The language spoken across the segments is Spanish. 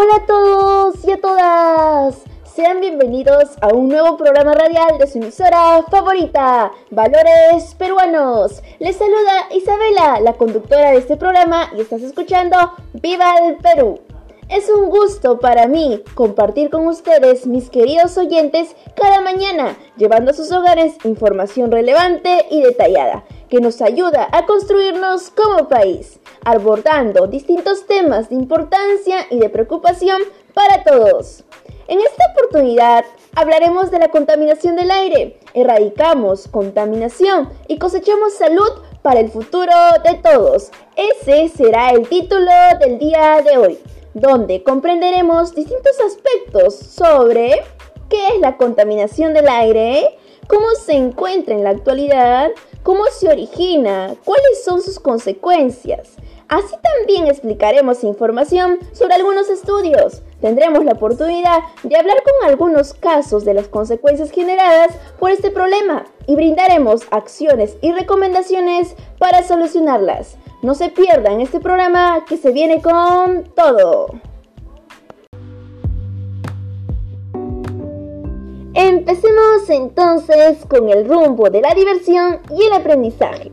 Hola a todos y a todas. Sean bienvenidos a un nuevo programa radial de su emisora favorita, Valores Peruanos. Les saluda Isabela, la conductora de este programa, y estás escuchando Viva el Perú. Es un gusto para mí compartir con ustedes, mis queridos oyentes, cada mañana, llevando a sus hogares información relevante y detallada, que nos ayuda a construirnos como país, abordando distintos temas de importancia y de preocupación para todos. En esta oportunidad hablaremos de la contaminación del aire, erradicamos contaminación y cosechamos salud para el futuro de todos. Ese será el título del día de hoy donde comprenderemos distintos aspectos sobre qué es la contaminación del aire, cómo se encuentra en la actualidad, cómo se origina, cuáles son sus consecuencias. Así también explicaremos información sobre algunos estudios. Tendremos la oportunidad de hablar con algunos casos de las consecuencias generadas por este problema y brindaremos acciones y recomendaciones para solucionarlas. No se pierdan este programa que se viene con todo. Empecemos entonces con el rumbo de la diversión y el aprendizaje.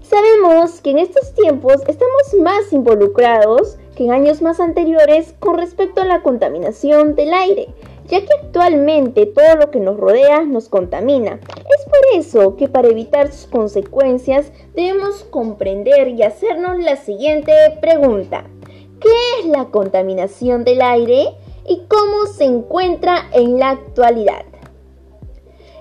Sabemos que en estos tiempos estamos más involucrados que en años más anteriores con respecto a la contaminación del aire, ya que actualmente todo lo que nos rodea nos contamina. Es por eso que para evitar sus consecuencias debemos comprender y hacernos la siguiente pregunta. ¿Qué es la contaminación del aire y cómo se encuentra en la actualidad?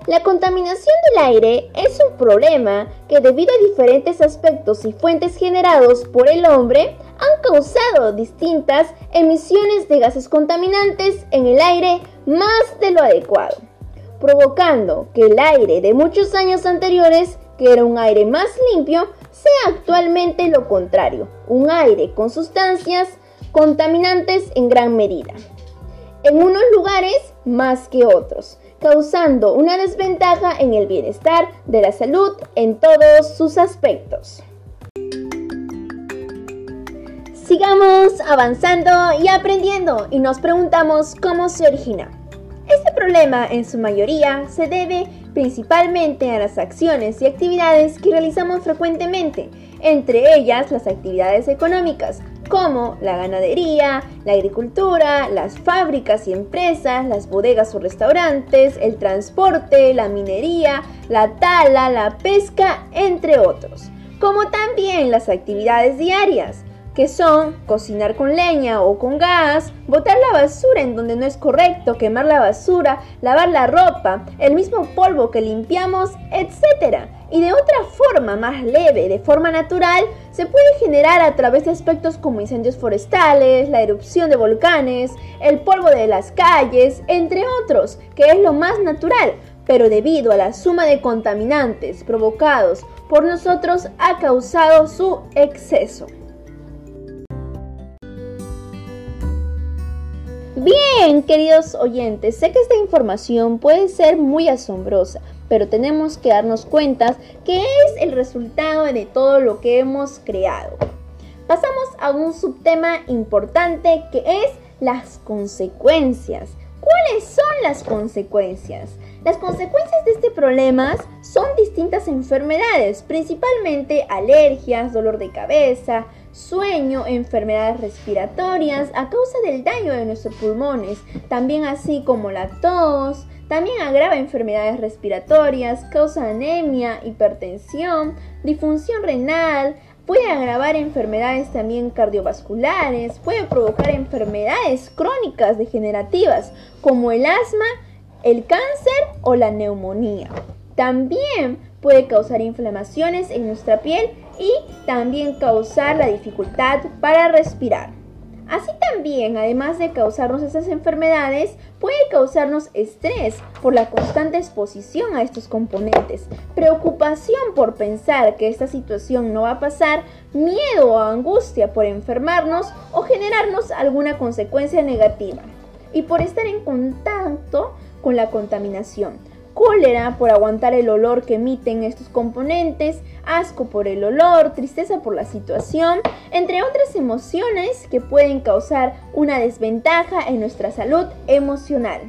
La contaminación del aire es un problema que debido a diferentes aspectos y fuentes generados por el hombre han causado distintas emisiones de gases contaminantes en el aire más de lo adecuado, provocando que el aire de muchos años anteriores, que era un aire más limpio, sea actualmente lo contrario, un aire con sustancias contaminantes en gran medida. En unos lugares más que otros, causando una desventaja en el bienestar de la salud en todos sus aspectos. Sigamos avanzando y aprendiendo y nos preguntamos cómo se origina. Este problema en su mayoría se debe principalmente a las acciones y actividades que realizamos frecuentemente, entre ellas las actividades económicas, como la ganadería, la agricultura, las fábricas y empresas, las bodegas o restaurantes, el transporte, la minería, la tala, la pesca, entre otros, como también las actividades diarias, que son cocinar con leña o con gas, botar la basura en donde no es correcto, quemar la basura, lavar la ropa, el mismo polvo que limpiamos, etc. Y de otra forma más leve, de forma natural, se puede generar a través de aspectos como incendios forestales, la erupción de volcanes, el polvo de las calles, entre otros, que es lo más natural, pero debido a la suma de contaminantes provocados por nosotros ha causado su exceso. Bien, queridos oyentes, sé que esta información puede ser muy asombrosa, pero tenemos que darnos cuenta que es el resultado de todo lo que hemos creado. Pasamos a un subtema importante que es las consecuencias. ¿Cuáles son las consecuencias? Las consecuencias de este problema son distintas enfermedades, principalmente alergias, dolor de cabeza, sueño, enfermedades respiratorias a causa del daño de nuestros pulmones, también así como la tos, también agrava enfermedades respiratorias, causa anemia, hipertensión, disfunción renal, puede agravar enfermedades también cardiovasculares, puede provocar enfermedades crónicas degenerativas como el asma, el cáncer o la neumonía. También puede causar inflamaciones en nuestra piel y también causar la dificultad para respirar. Así también, además de causarnos estas enfermedades, puede causarnos estrés por la constante exposición a estos componentes, preocupación por pensar que esta situación no va a pasar, miedo o angustia por enfermarnos o generarnos alguna consecuencia negativa, y por estar en contacto con la contaminación cólera por aguantar el olor que emiten estos componentes, asco por el olor, tristeza por la situación, entre otras emociones que pueden causar una desventaja en nuestra salud emocional.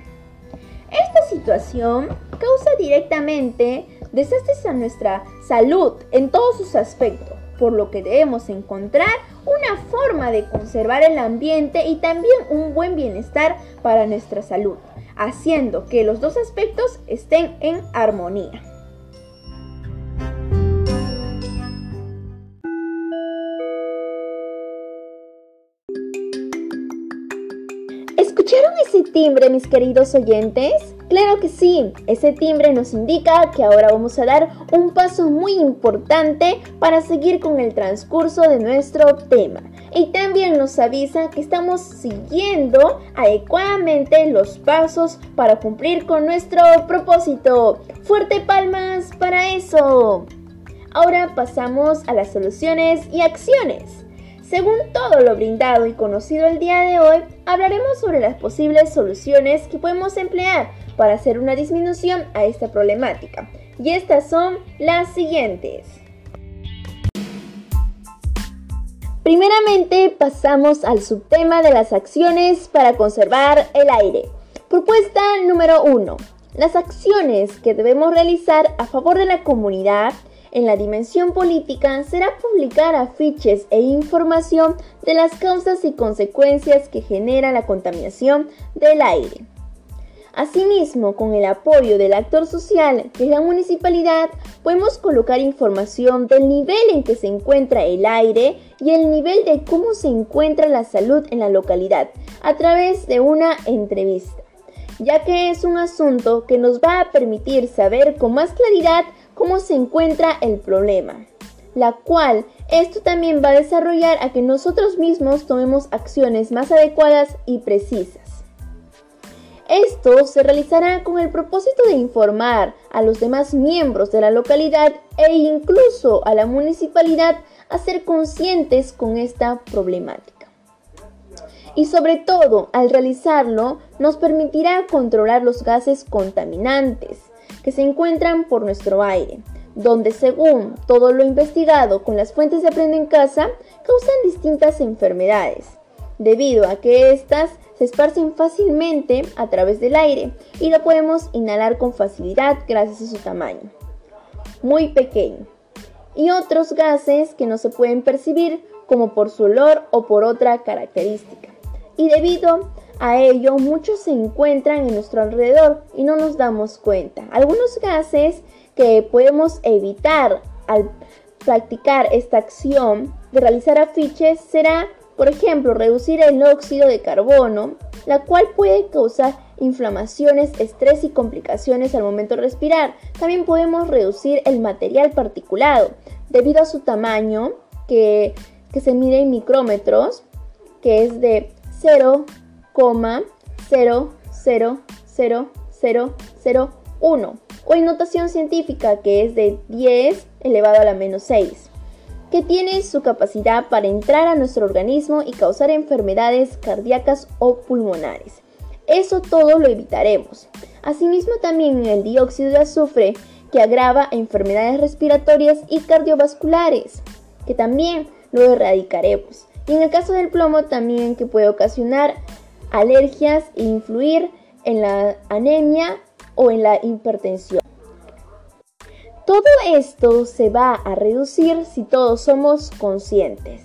Esta situación causa directamente desastres a nuestra salud en todos sus aspectos, por lo que debemos encontrar una forma de conservar el ambiente y también un buen bienestar para nuestra salud, haciendo que los dos aspectos estén en armonía. ¿Escucharon ese timbre, mis queridos oyentes? Claro que sí, ese timbre nos indica que ahora vamos a dar un paso muy importante para seguir con el transcurso de nuestro tema. Y también nos avisa que estamos siguiendo adecuadamente los pasos para cumplir con nuestro propósito. Fuerte palmas para eso. Ahora pasamos a las soluciones y acciones. Según todo lo brindado y conocido el día de hoy, hablaremos sobre las posibles soluciones que podemos emplear para hacer una disminución a esta problemática. Y estas son las siguientes. Primeramente pasamos al subtema de las acciones para conservar el aire. Propuesta número 1. Las acciones que debemos realizar a favor de la comunidad en la dimensión política será publicar afiches e información de las causas y consecuencias que genera la contaminación del aire. Asimismo, con el apoyo del actor social, que la municipalidad, podemos colocar información del nivel en que se encuentra el aire y el nivel de cómo se encuentra la salud en la localidad a través de una entrevista, ya que es un asunto que nos va a permitir saber con más claridad cómo se encuentra el problema, la cual esto también va a desarrollar a que nosotros mismos tomemos acciones más adecuadas y precisas. Esto se realizará con el propósito de informar a los demás miembros de la localidad e incluso a la municipalidad a ser conscientes con esta problemática. Y sobre todo, al realizarlo, nos permitirá controlar los gases contaminantes, que se encuentran por nuestro aire, donde según todo lo investigado con las fuentes de Aprende en Casa, causan distintas enfermedades, debido a que éstas se esparcen fácilmente a través del aire y lo podemos inhalar con facilidad gracias a su tamaño, muy pequeño, y otros gases que no se pueden percibir como por su olor o por otra característica. Y debido a ello, muchos se encuentran en nuestro alrededor y no nos damos cuenta. Algunos gases que podemos evitar al practicar esta acción de realizar afiches será, por ejemplo, reducir el óxido de carbono, la cual puede causar inflamaciones, estrés y complicaciones al momento de respirar. También podemos reducir el material particulado debido a su tamaño que, se mide en micrómetros, que es de 0 0,00001 o en notación científica que es de 10 elevado a la menos 6, que tiene su capacidad para entrar a nuestro organismo y causar enfermedades cardíacas o pulmonares. Eso todo lo evitaremos. Asimismo también el dióxido de azufre que agrava enfermedades respiratorias y cardiovasculares, que también lo erradicaremos. Y en el caso del plomo también que puede ocasionar alergias e influir en la anemia o en la hipertensión. Todo esto se va a reducir si todos somos conscientes.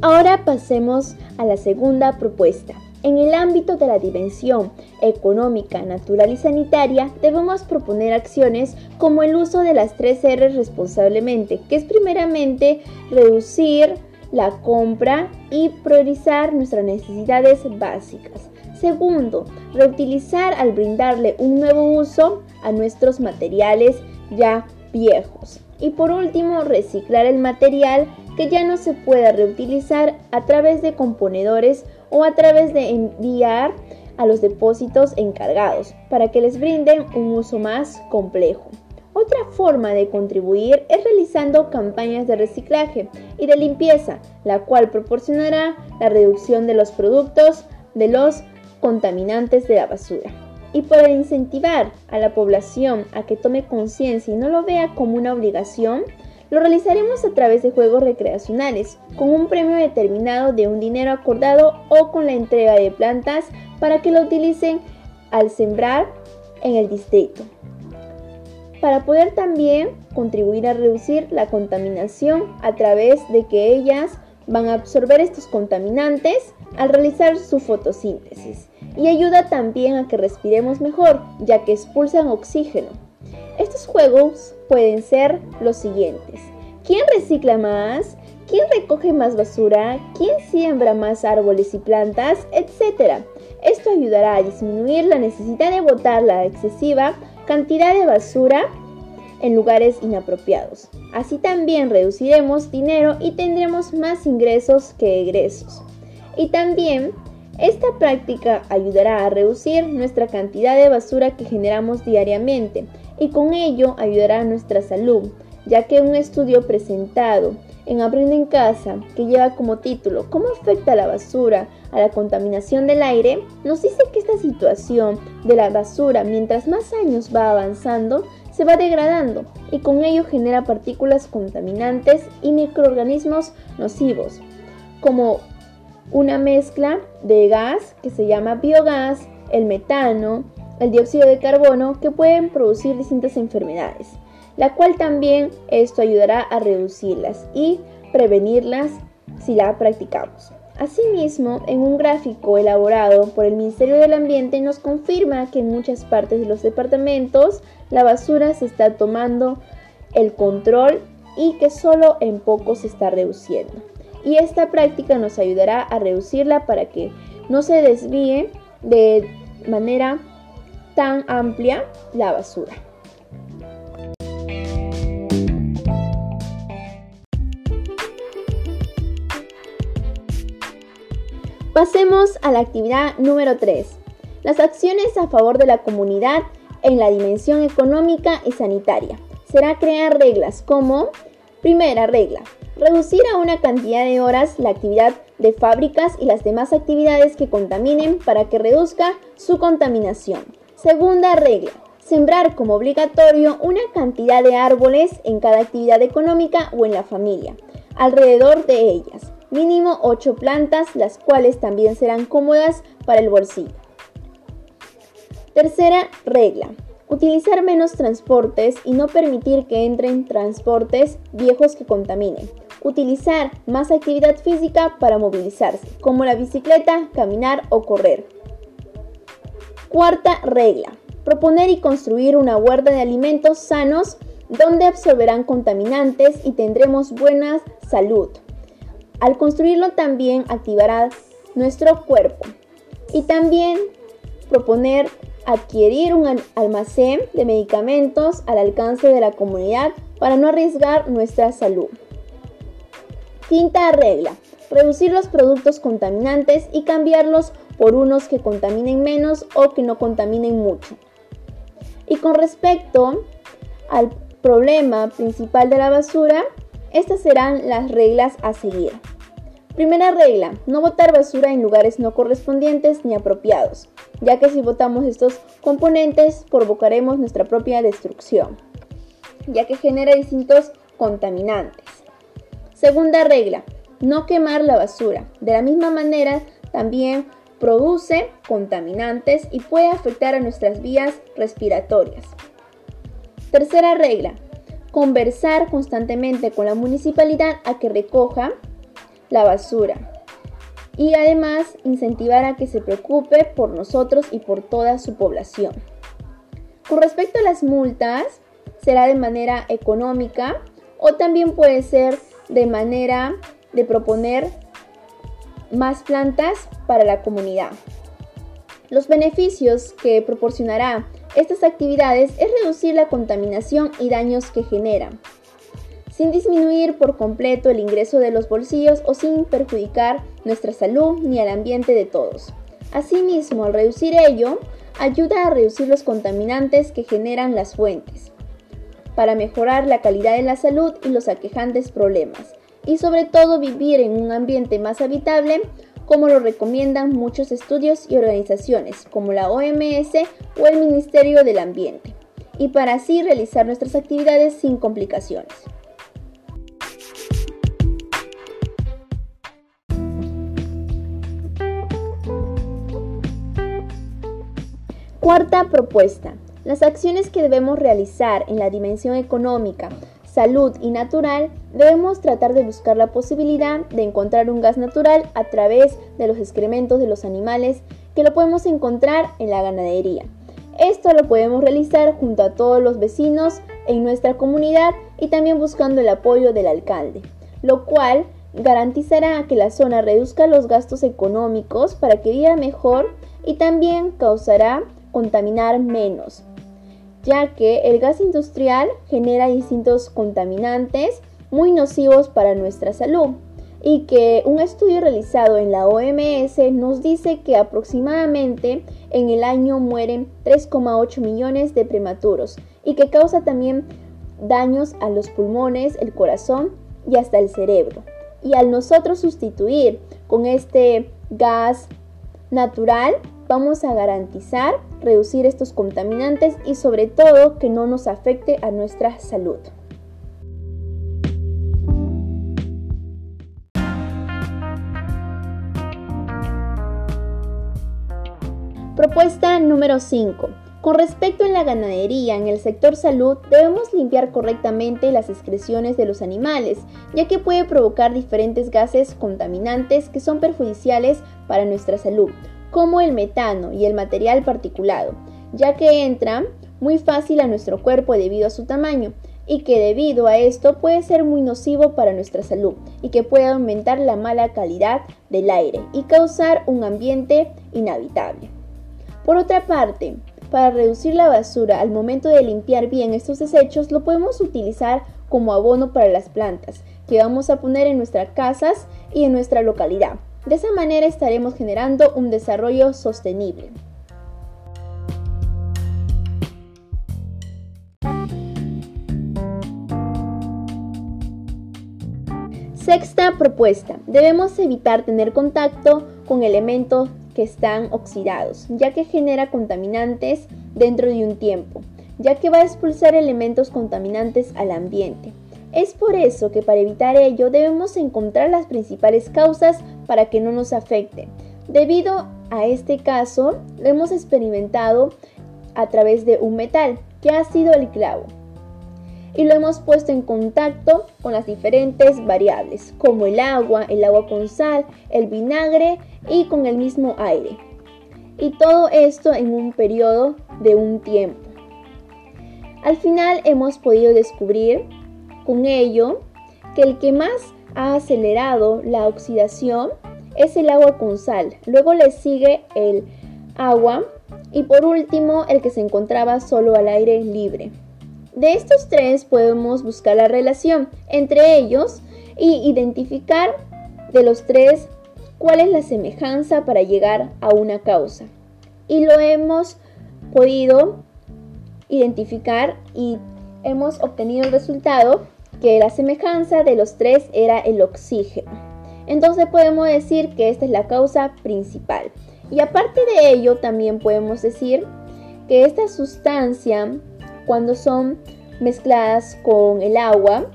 Ahora pasemos a la segunda propuesta. En el ámbito de la dimensión económica, natural y sanitaria, debemos proponer acciones como el uso de las tres R responsablemente, que es primeramente reducir la compra y priorizar nuestras necesidades básicas. Segundo, reutilizar al brindarle un nuevo uso a nuestros materiales ya viejos. Y por último, reciclar el material que ya no se pueda reutilizar a través de componedores o a través de enviar a los depósitos encargados para que les brinden un uso más complejo. Otra forma de contribuir es realizando campañas de reciclaje y de limpieza, la cual proporcionará la reducción de los productos de los contaminantes de la basura. Y para incentivar a la población a que tome conciencia y no lo vea como una obligación, lo realizaremos a través de juegos recreacionales, con un premio determinado de un dinero acordado o con la entrega de plantas para que lo utilicen al sembrar en el distrito. Para poder también contribuir a reducir la contaminación a través de que ellas van a absorber estos contaminantes al realizar su fotosíntesis y ayuda también a que respiremos mejor ya que expulsan oxígeno. Estos juegos pueden ser los siguientes. ¿Quién recicla más? ¿Quién recoge más basura? ¿Quién siembra más árboles y plantas? Etcétera. Esto ayudará a disminuir la necesidad de botar la excesiva cantidad de basura en lugares inapropiados. Así también reduciremos dinero y tendremos más ingresos que egresos. Y también esta práctica ayudará a reducir nuestra cantidad de basura que generamos diariamente y con ello ayudará a nuestra salud, ya que un estudio presentado en Aprende en Casa, que lleva como título ¿Cómo afecta la basura a la contaminación del aire?, nos dice que esta situación de la basura, mientras más años va avanzando, se va degradando y con ello genera partículas contaminantes y microorganismos nocivos, como una mezcla de gas que se llama biogás, el metano, el dióxido de carbono, que pueden producir distintas enfermedades, la cual también esto ayudará a reducirlas y prevenirlas si la practicamos. Asimismo, en un gráfico elaborado por el Ministerio del Ambiente nos confirma que en muchas partes de los departamentos la basura se está tomando el control y que solo en poco se está reduciendo. Y esta práctica nos ayudará a reducirla para que no se desvíe de manera tan amplia la basura. Pasemos a la actividad número 3. Las acciones a favor de la comunidad en la dimensión económica y sanitaria. Será crear reglas como, primera regla, reducir a una cantidad de horas la actividad de fábricas y las demás actividades que contaminen para que reduzca su contaminación. Segunda regla, sembrar como obligatorio una cantidad de árboles en cada actividad económica o en la familia, alrededor de ellas mínimo 8 plantas, las cuales también serán cómodas para el bolsillo. Tercera regla. Utilizar menos transportes y no permitir que entren transportes viejos que contaminen. Utilizar más actividad física para movilizarse, como la bicicleta, caminar o correr. Cuarta regla. Proponer y construir una huerta de alimentos sanos donde absorberán contaminantes y tendremos buena salud. Al construirlo también activará nuestro cuerpo y también proponer adquirir un almacén de medicamentos al alcance de la comunidad para no arriesgar nuestra salud. Quinta regla. Reducir los productos contaminantes y cambiarlos por unos que contaminen menos o que no contaminen mucho. Y con respecto al problema principal de la basura, estas serán las reglas a seguir. Primera regla, no botar basura en lugares no correspondientes ni apropiados, ya que si botamos estos componentes provocaremos nuestra propia destrucción, ya que genera distintos contaminantes. Segunda regla, no quemar la basura. De la misma manera, también produce contaminantes y puede afectar a nuestras vías respiratorias. Tercera regla, conversar constantemente con la municipalidad a que recoja la basura y además incentivar a que se preocupe por nosotros y por toda su población. Con respecto a las multas, será de manera económica o también puede ser de manera de proponer más plantas para la comunidad. Los beneficios que proporcionará estas actividades es reducir la contaminación y daños que generan, sin disminuir por completo el ingreso de los bolsillos o sin perjudicar nuestra salud ni al ambiente de todos. Asimismo, al reducir ello, ayuda a reducir los contaminantes que generan las fuentes, para mejorar la calidad de la salud y los aquejantes problemas, y sobre todo vivir en un ambiente más habitable como lo recomiendan muchos estudios y organizaciones como la OMS o el Ministerio del Ambiente, y para así realizar nuestras actividades sin complicaciones. Cuarta propuesta. Las acciones que debemos realizar en la dimensión económica, salud y natural, debemos tratar de buscar la posibilidad de encontrar un gas natural a través de los excrementos de los animales que lo podemos encontrar en la ganadería. Esto lo podemos realizar junto a todos los vecinos en nuestra comunidad y también buscando el apoyo del alcalde, lo cual garantizará que la zona reduzca los gastos económicos para que viva mejor y también causará contaminar menos, ya que el gas industrial genera distintos contaminantes muy nocivos para nuestra salud y que un estudio realizado en la OMS nos dice que aproximadamente en el año mueren 3,8 millones de prematuros y que causa también daños a los pulmones, el corazón y hasta el cerebro. Y al nosotros sustituir con este gas natural, vamos a garantizar reducir estos contaminantes y sobre todo que no nos afecte a nuestra salud. Propuesta número 5. Con respecto a la ganadería, en el sector salud debemos limpiar correctamente las excreciones de los animales, ya que puede provocar diferentes gases contaminantes que son perjudiciales para nuestra salud, como el metano y el material particulado, ya que entran muy fácil a nuestro cuerpo debido a su tamaño y que debido a esto puede ser muy nocivo para nuestra salud y que puede aumentar la mala calidad del aire y causar un ambiente inhabitable. Por otra parte, para reducir la basura al momento de limpiar bien estos desechos lo podemos utilizar como abono para las plantas que vamos a poner en nuestras casas y en nuestra localidad de esa manera estaremos generando un desarrollo sostenible. Sexta propuesta. Debemos evitar tener contacto con elementos que están oxidados, ya que genera contaminantes dentro de un tiempo, ya que va a expulsar elementos contaminantes al ambiente. Es por eso que para evitar ello debemos encontrar las principales causas para que no nos afecte. Debido a este caso, lo hemos experimentado a través de un metal, que ha sido el clavo. Y lo hemos puesto en contacto con las diferentes variables, como el agua, el agua con sal, el vinagre y con el mismo aire. Y todo esto en un periodo de un tiempo. Al final hemos podido descubrir con ello que el que más ha acelerado la oxidación es el agua con sal. Luego le sigue el agua y por último el que se encontraba solo al aire libre. De estos tres podemos buscar la relación entre ellos y identificar de los tres cuál es la semejanza para llegar a una causa. Y lo hemos podido identificar y hemos obtenido el resultado que la semejanza de los tres era el oxígeno. Entonces podemos decir que esta es la causa principal. Y aparte de ello, también podemos decir que esta sustancia, cuando son mezcladas con el agua,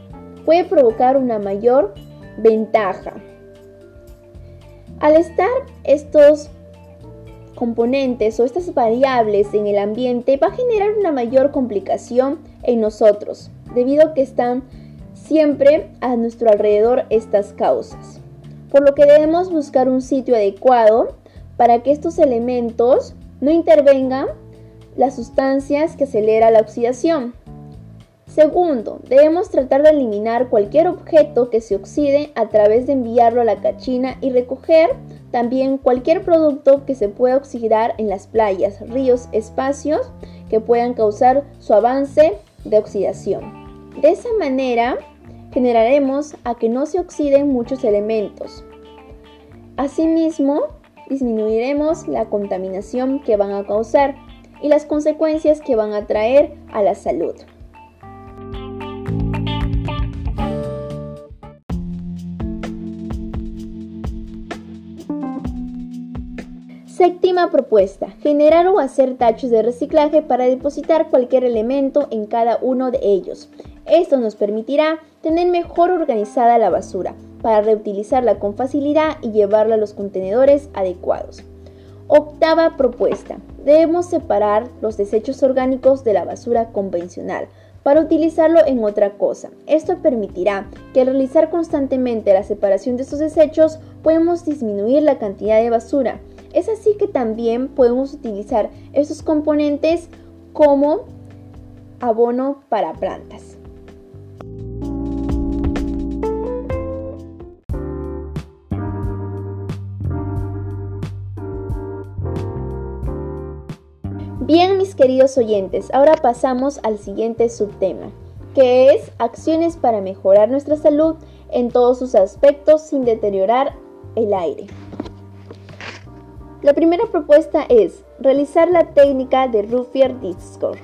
puede provocar una mayor ventaja. Al estar estos componentes o estas variables en el ambiente va a generar una mayor complicación en nosotros, debido a que están siempre a nuestro alrededor estas causas. Por lo que debemos buscar un sitio adecuado para que estos elementos no intervengan las sustancias que aceleran la oxidación. Segundo, debemos tratar de eliminar cualquier objeto que se oxide a través de enviarlo a la cachina y recoger también cualquier producto que se pueda oxidar en las playas, ríos, espacios que puedan causar su avance de oxidación. De esa manera, generaremos a que no se oxiden muchos elementos. Asimismo, disminuiremos la contaminación que van a causar y las consecuencias que van a traer a la salud. Séptima propuesta. Generar o hacer tachos de reciclaje para depositar cualquier elemento en cada uno de ellos. Esto nos permitirá tener mejor organizada la basura para reutilizarla con facilidad y llevarla a los contenedores adecuados. Octava propuesta. Debemos separar los desechos orgánicos de la basura convencional para utilizarlo en otra cosa. Esto permitirá que al realizar constantemente la separación de estos desechos podemos disminuir la cantidad de basura. Es así que también podemos utilizar estos componentes como abono para plantas. Bien, mis queridos oyentes, ahora pasamos al siguiente subtema, que es acciones para mejorar nuestra salud en todos sus aspectos sin deteriorar el aire. La primera propuesta es realizar la técnica de Ruffier Discord,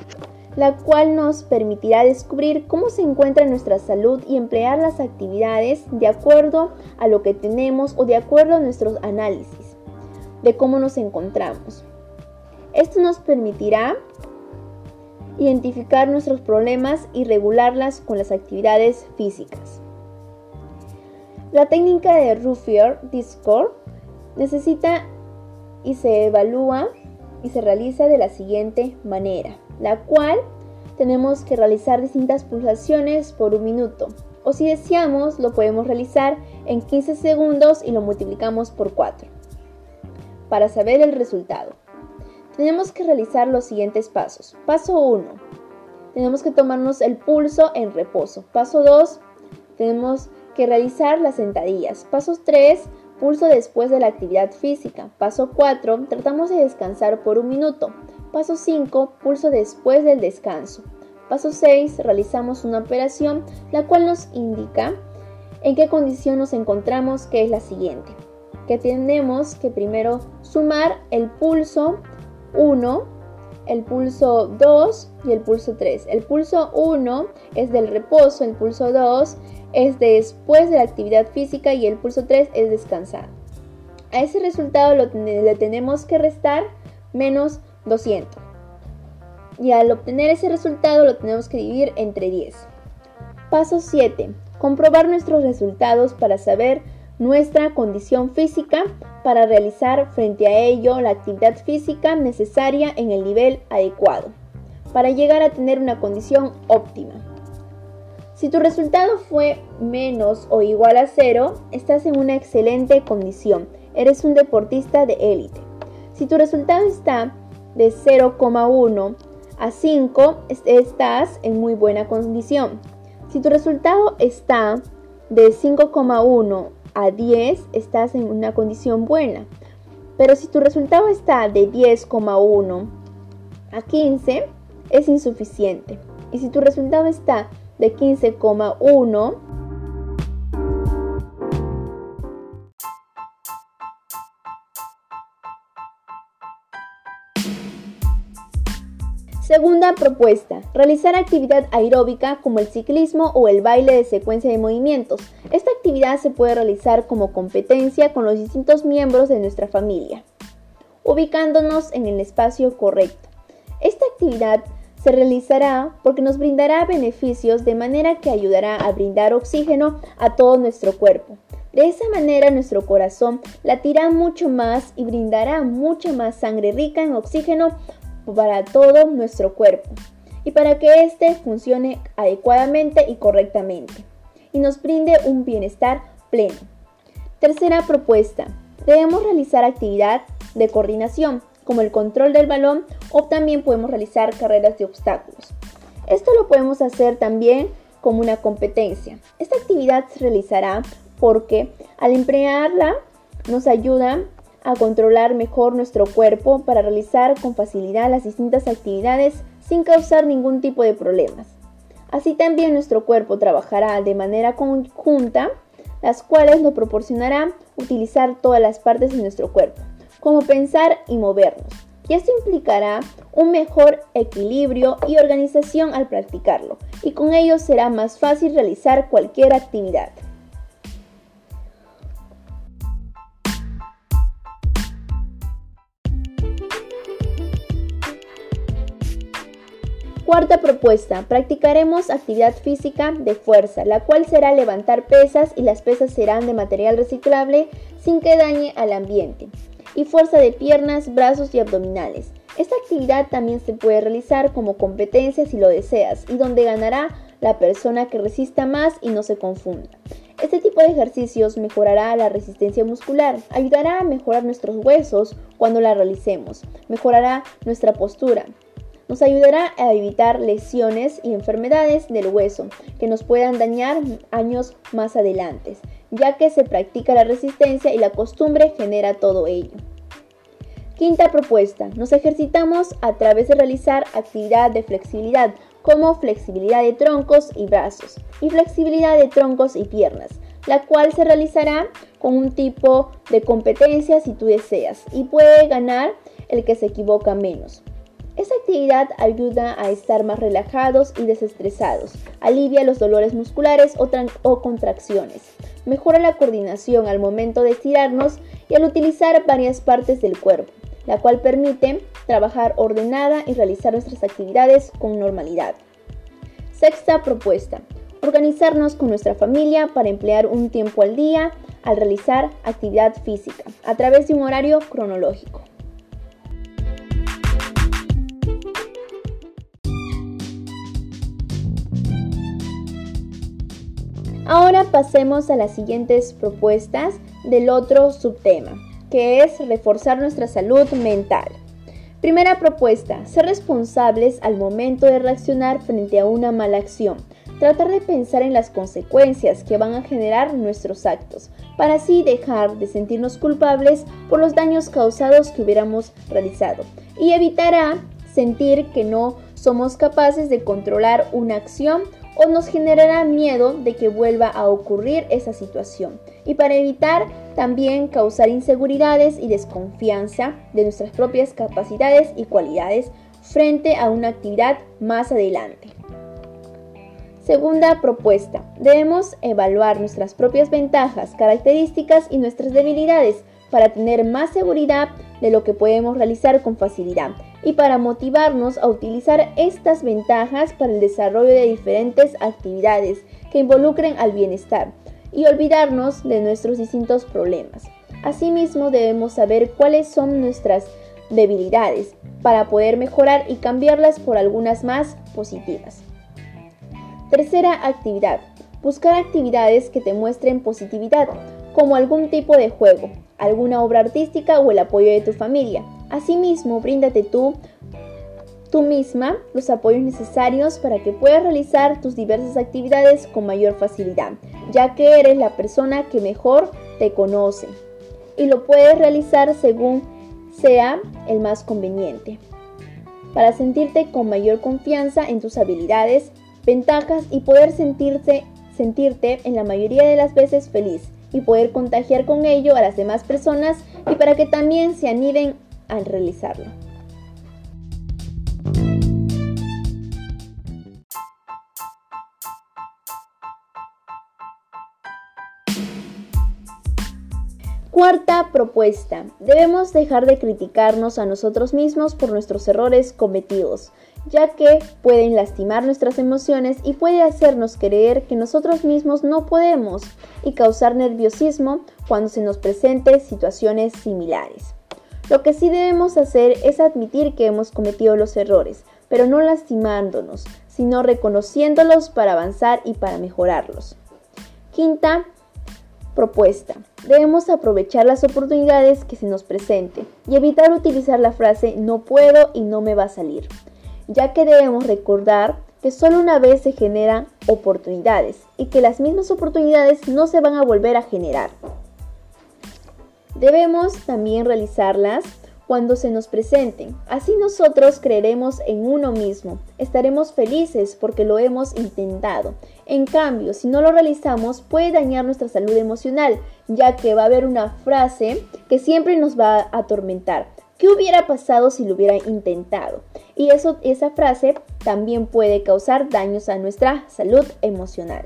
la cual nos permitirá descubrir cómo se encuentra nuestra salud y emplear las actividades de acuerdo a lo que tenemos o de acuerdo a nuestros análisis de cómo nos encontramos. Esto nos permitirá identificar nuestros problemas y regularlas con las actividades físicas. La técnica de Ruffier Discord necesita y se evalúa y se realiza de la siguiente manera, la cual tenemos que realizar distintas pulsaciones por un minuto o si deseamos lo podemos realizar en 15 segundos y lo multiplicamos por 4 para saber el resultado tenemos que realizar los siguientes pasos. Paso 1. Tenemos que tomarnos el pulso en reposo. Paso 2. Tenemos que realizar las sentadillas. Paso 3. Pulso después de la actividad física. Paso 4. Tratamos de descansar por un minuto. Paso 5. Pulso después del descanso. Paso 6. Realizamos una operación la cual nos indica en qué condición nos encontramos, que es la siguiente. Que tenemos que primero sumar el pulso 1, el pulso 2 y el pulso 3. El pulso 1 es del reposo, el pulso 2 es después de la actividad física y el pulso 3 es descansar. A ese resultado le tenemos que restar menos 200. Y al obtener ese resultado lo tenemos que dividir entre 10. Paso 7. Comprobar nuestros resultados para saber nuestra condición física para realizar frente a ello la actividad física necesaria en el nivel adecuado, para llegar a tener una condición óptima. Si tu resultado fue menos o igual a cero, estás en una excelente condición, eres un deportista de élite. Si tu resultado está de 0,1 a 5, estás en muy buena condición. Si tu resultado está de 5,1 a 10 estás en una condición buena. Pero si tu resultado está de 10,1 a 15 es insuficiente. Y si tu resultado está de 15,1 Segunda propuesta, realizar actividad aeróbica como el ciclismo o el baile de secuencia de movimientos. Esta actividad se puede realizar como competencia con los distintos miembros de nuestra familia, ubicándonos en el espacio correcto. Esta actividad se realizará porque nos brindará beneficios de manera que ayudará a brindar oxígeno a todo nuestro cuerpo. De esa manera nuestro corazón latirá mucho más y brindará mucha más sangre rica en oxígeno para todo nuestro cuerpo y para que éste funcione adecuadamente y correctamente y nos brinde un bienestar pleno. Tercera propuesta. Debemos realizar actividad de coordinación como el control del balón o también podemos realizar carreras de obstáculos. Esto lo podemos hacer también como una competencia. Esta actividad se realizará porque al emplearla nos ayuda a controlar mejor nuestro cuerpo para realizar con facilidad las distintas actividades sin causar ningún tipo de problemas. Así también nuestro cuerpo trabajará de manera conjunta, las cuales nos proporcionarán utilizar todas las partes de nuestro cuerpo, como pensar y movernos. Y esto implicará un mejor equilibrio y organización al practicarlo, y con ello será más fácil realizar cualquier actividad. Cuarta propuesta, practicaremos actividad física de fuerza, la cual será levantar pesas y las pesas serán de material reciclable sin que dañe al ambiente. Y fuerza de piernas, brazos y abdominales. Esta actividad también se puede realizar como competencia si lo deseas y donde ganará la persona que resista más y no se confunda. Este tipo de ejercicios mejorará la resistencia muscular, ayudará a mejorar nuestros huesos cuando la realicemos, mejorará nuestra postura, nos ayudará a evitar lesiones y enfermedades del hueso que nos puedan dañar años más adelante, ya que se practica la resistencia y la costumbre genera todo ello. Quinta propuesta, nos ejercitamos a través de realizar actividad de flexibilidad como flexibilidad de troncos y brazos y flexibilidad de troncos y piernas, la cual se realizará con un tipo de competencia si tú deseas y puede ganar el que se equivoca menos. Esta actividad ayuda a estar más relajados y desestresados, alivia los dolores musculares o, o, contracciones, mejora la coordinación al momento de estirarnos y al utilizar varias partes del cuerpo, la cual permite trabajar ordenada y realizar nuestras actividades con normalidad. Sexta propuesta. Organizarnos con nuestra familia para emplear un tiempo al día al realizar actividad física a través de un horario cronológico. Ahora pasemos a las siguientes propuestas del otro subtema, que es reforzar nuestra salud mental. Primera propuesta, ser responsables al momento de reaccionar frente a una mala acción. Tratar de pensar en las consecuencias que van a generar nuestros actos, para así dejar de sentirnos culpables por los daños causados que hubiéramos realizado. Y evitará sentir que no somos capaces de controlar una acción o nos generará miedo de que vuelva a ocurrir esa situación. Y para evitar también causar inseguridades y desconfianza de nuestras propias capacidades y cualidades frente a una actividad más adelante. Segunda propuesta. Debemos evaluar nuestras propias ventajas, características y nuestras debilidades para tener más seguridad de lo que podemos realizar con facilidad y para motivarnos a utilizar estas ventajas para el desarrollo de diferentes actividades que involucren al bienestar y olvidarnos de nuestros distintos problemas. Asimismo, debemos saber cuáles son nuestras debilidades para poder mejorar y cambiarlas por algunas más positivas. Tercera actividad. Buscar actividades que te muestren positividad, como algún tipo de juego, alguna obra artística o el apoyo de tu familia. Asimismo, bríndate tú, tú misma los apoyos necesarios para que puedas realizar tus diversas actividades con mayor facilidad, ya que eres la persona que mejor te conoce y lo puedes realizar según sea el más conveniente. Para sentirte con mayor confianza en tus habilidades, ventajas y poder sentirte, sentirte en la mayoría de las veces feliz y poder contagiar con ello a las demás personas y para que también se animen al realizarlo. Cuarta propuesta. Debemos dejar de criticarnos a nosotros mismos por nuestros errores cometidos, ya que pueden lastimar nuestras emociones y puede hacernos creer que nosotros mismos no podemos y causar nerviosismo cuando se nos presenten situaciones similares. Lo que sí debemos hacer es admitir que hemos cometido los errores, pero no lastimándonos, sino reconociéndolos para avanzar y para mejorarlos. Quinta propuesta. Debemos aprovechar las oportunidades que se nos presenten y evitar utilizar la frase no puedo y no me va a salir, ya que debemos recordar que solo una vez se generan oportunidades y que las mismas oportunidades no se van a volver a generar. Debemos también realizarlas cuando se nos presenten. Así nosotros creeremos en uno mismo. Estaremos felices porque lo hemos intentado. En cambio, si no lo realizamos, puede dañar nuestra salud emocional, ya que va a haber una frase que siempre nos va a atormentar. ¿Qué hubiera pasado si lo hubiera intentado? Y eso, esa frase también puede causar daños a nuestra salud emocional.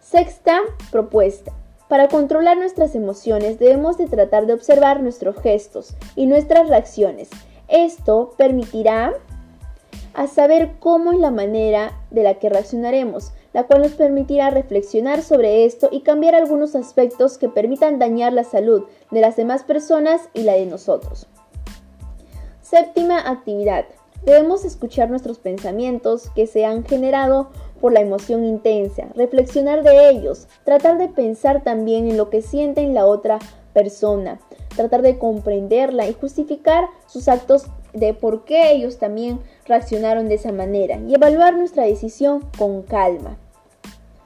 Sexta propuesta. Para controlar nuestras emociones debemos de tratar de observar nuestros gestos y nuestras reacciones. Esto permitirá a saber cómo es la manera de la que reaccionaremos, la cual nos permitirá reflexionar sobre esto y cambiar algunos aspectos que permitan dañar la salud de las demás personas y la de nosotros. Séptima actividad. Debemos escuchar nuestros pensamientos que se han generado por la emoción intensa, reflexionar de ellos, tratar de pensar también en lo que sienten la otra persona, tratar de comprenderla y justificar sus actos de por qué ellos también reaccionaron de esa manera y evaluar nuestra decisión con calma.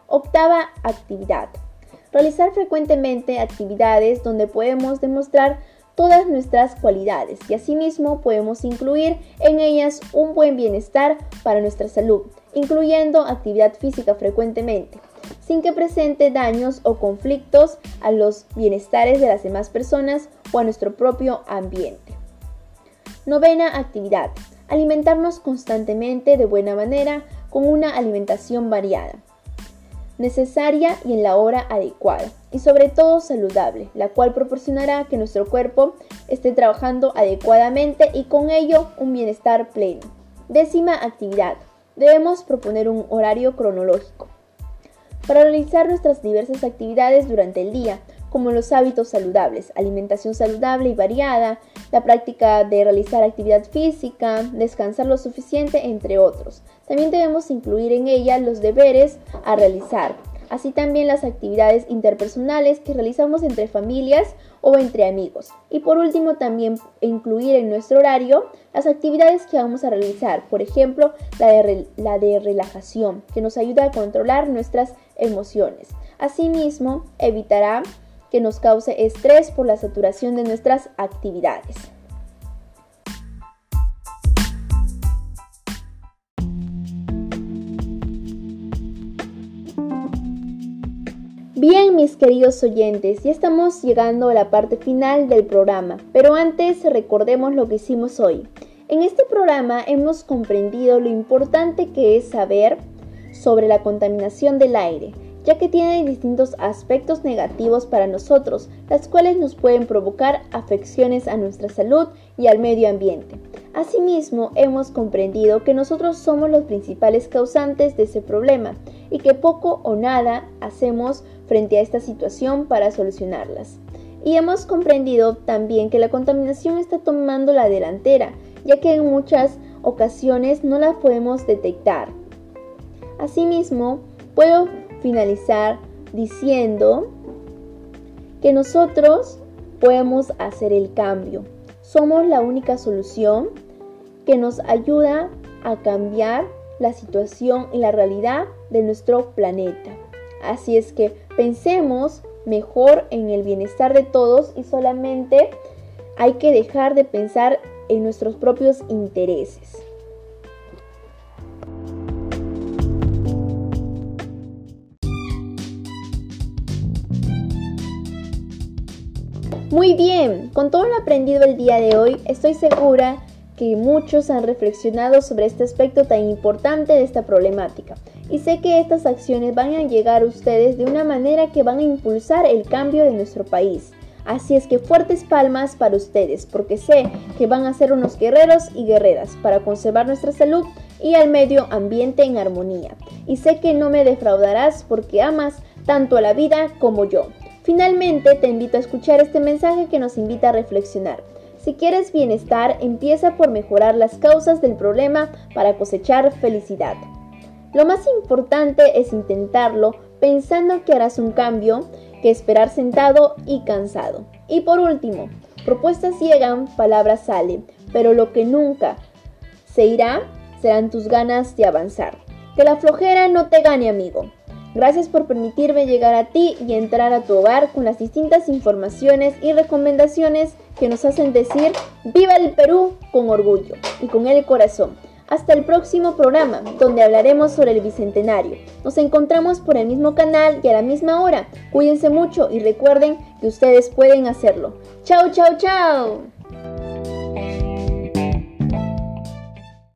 Octava actividad. Realizar frecuentemente actividades donde podemos demostrar todas nuestras cualidades y asimismo podemos incluir en ellas un buen bienestar para nuestra salud, incluyendo actividad física frecuentemente, sin que presente daños o conflictos a los bienestares de las demás personas o a nuestro propio ambiente. Novena actividad. Alimentarnos constantemente de buena manera con una alimentación variada necesaria y en la hora adecuada, y sobre todo saludable, la cual proporcionará que nuestro cuerpo esté trabajando adecuadamente y con ello un bienestar pleno. Décima actividad. Debemos proponer un horario cronológico para realizar nuestras diversas actividades durante el día, como los hábitos saludables, alimentación saludable y variada, la práctica de realizar actividad física, descansar lo suficiente, entre otros. También debemos incluir en ella los deberes a realizar, así también las actividades interpersonales que realizamos entre familias o entre amigos. Y por último, también incluir en nuestro horario las actividades que vamos a realizar, por ejemplo, la de, la de relajación, que nos ayuda a controlar nuestras emociones. Asimismo, evitará que nos cause estrés por la saturación de nuestras actividades. Bien, mis queridos oyentes, ya estamos llegando a la parte final del programa, pero antes recordemos lo que hicimos hoy. En este programa hemos comprendido lo importante que es saber sobre la contaminación del aire, ya que tiene distintos aspectos negativos para nosotros, las cuales nos pueden provocar afecciones a nuestra salud y al medio ambiente. Asimismo, hemos comprendido que nosotros somos los principales causantes de ese problema y que poco o nada hacemos frente a esta situación para solucionarlas. Y hemos comprendido también que la contaminación está tomando la delantera, ya que en muchas ocasiones no la podemos detectar. Asimismo, puedo finalizar diciendo que nosotros podemos hacer el cambio. Somos la única solución que nos ayuda a cambiar la situación y la realidad de nuestro planeta. Así es que pensemos mejor en el bienestar de todos y solamente hay que dejar de pensar en nuestros propios intereses. Muy bien, con todo lo aprendido el día de hoy, estoy segura que muchos han reflexionado sobre este aspecto tan importante de esta problemática. Y sé que estas acciones van a llegar a ustedes de una manera que van a impulsar el cambio de nuestro país. Así es que fuertes palmas para ustedes, porque sé que van a ser unos guerreros y guerreras para conservar nuestra salud y el medio ambiente en armonía. Y sé que no me defraudarás porque amas tanto a la vida como yo. Finalmente, te invito a escuchar este mensaje que nos invita a reflexionar. Si quieres bienestar, empieza por mejorar las causas del problema para cosechar felicidad. Lo más importante es intentarlo pensando que harás un cambio que esperar sentado y cansado. Y por último, propuestas llegan, palabras salen, pero lo que nunca se irá serán tus ganas de avanzar. Que la flojera no te gane, amigo. Gracias por permitirme llegar a ti y entrar a tu hogar con las distintas informaciones y recomendaciones que nos hacen decir viva el Perú con orgullo y con el corazón. Hasta el próximo programa, donde hablaremos sobre el Bicentenario. Nos encontramos por el mismo canal y a la misma hora. Cuídense mucho y recuerden que ustedes pueden hacerlo. Chao, chao, chao.